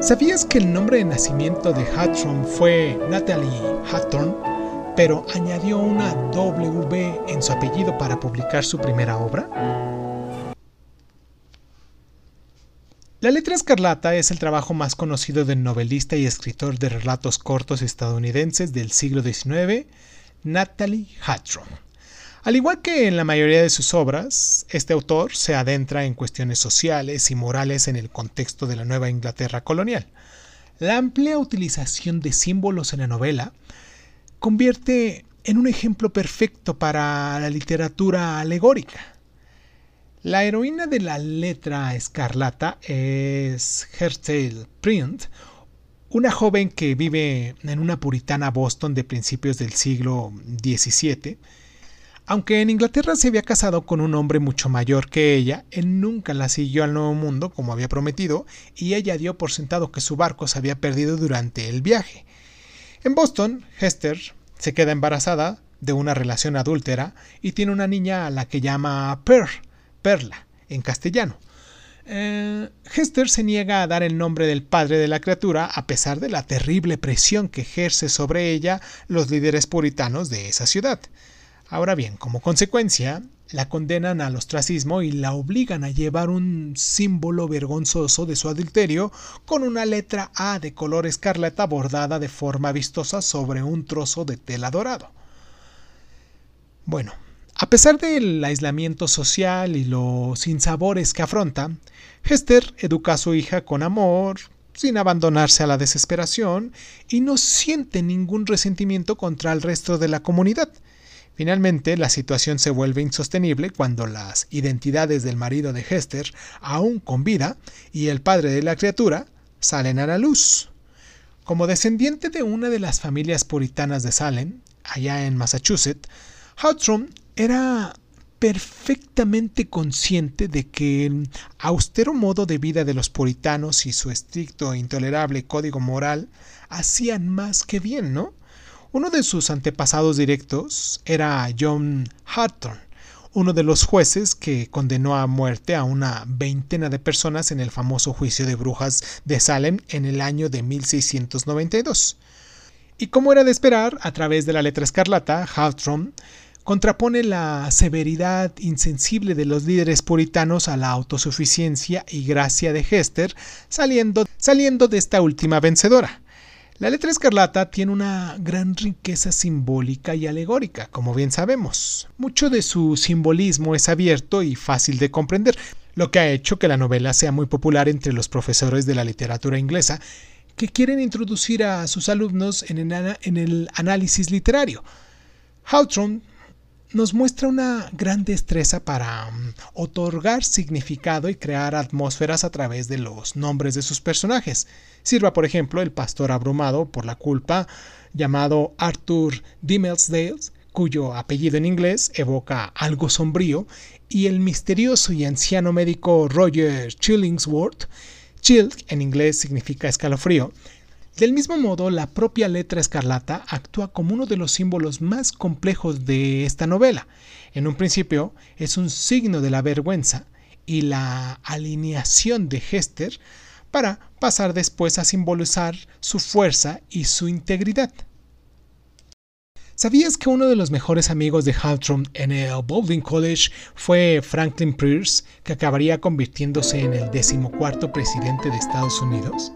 ¿Sabías que el nombre de nacimiento de Hawthorne fue Natalie Hawthorne, pero añadió una W en su apellido para publicar su primera obra? La letra escarlata es el trabajo más conocido del novelista y escritor de relatos cortos estadounidenses del siglo XIX, Natalie Hawthorne. Al igual que en la mayoría de sus obras, este autor se adentra en cuestiones sociales y morales en el contexto de la Nueva Inglaterra colonial. La amplia utilización de símbolos en la novela convierte en un ejemplo perfecto para la literatura alegórica. La heroína de la letra escarlata es Hertale Print, una joven que vive en una puritana Boston de principios del siglo XVII. Aunque en Inglaterra se había casado con un hombre mucho mayor que ella, él nunca la siguió al Nuevo Mundo como había prometido y ella dio por sentado que su barco se había perdido durante el viaje. En Boston, Hester se queda embarazada de una relación adúltera y tiene una niña a la que llama Pearl, Perla, en castellano. Eh, Hester se niega a dar el nombre del padre de la criatura a pesar de la terrible presión que ejerce sobre ella los líderes puritanos de esa ciudad. Ahora bien, como consecuencia, la condenan al ostracismo y la obligan a llevar un símbolo vergonzoso de su adulterio con una letra A de color escarlata bordada de forma vistosa sobre un trozo de tela dorado. Bueno, a pesar del aislamiento social y los sinsabores que afronta, Hester educa a su hija con amor, sin abandonarse a la desesperación, y no siente ningún resentimiento contra el resto de la comunidad. Finalmente, la situación se vuelve insostenible cuando las identidades del marido de Hester, aún con vida, y el padre de la criatura, salen a la luz. Como descendiente de una de las familias puritanas de Salem, allá en Massachusetts, Hawthorne era perfectamente consciente de que el austero modo de vida de los puritanos y su estricto e intolerable código moral hacían más que bien, ¿no? Uno de sus antepasados directos era John Hawthorne, uno de los jueces que condenó a muerte a una veintena de personas en el famoso juicio de brujas de Salem en el año de 1692. Y como era de esperar, a través de la letra escarlata, Hawthorne contrapone la severidad insensible de los líderes puritanos a la autosuficiencia y gracia de Hester, saliendo, saliendo de esta última vencedora. La letra escarlata tiene una gran riqueza simbólica y alegórica, como bien sabemos. Mucho de su simbolismo es abierto y fácil de comprender, lo que ha hecho que la novela sea muy popular entre los profesores de la literatura inglesa que quieren introducir a sus alumnos en el, análisis literario. Hawthorne nos muestra una gran destreza para mm, otorgar significado y crear atmósferas a través de los nombres de sus personajes. Sirva, por ejemplo, el pastor abrumado por la culpa, llamado Arthur Dimmelsdale, cuyo apellido en inglés evoca algo sombrío, y el misterioso y anciano médico Roger Chillingsworth, chill en inglés significa escalofrío, del mismo modo, la propia letra escarlata actúa como uno de los símbolos más complejos de esta novela. En un principio es un signo de la vergüenza y la alineación de Hester para pasar después a simbolizar su fuerza y su integridad. ¿Sabías que uno de los mejores amigos de Hawthorne en el Bowling College fue Franklin Pierce, que acabaría convirtiéndose en el decimocuarto presidente de Estados Unidos?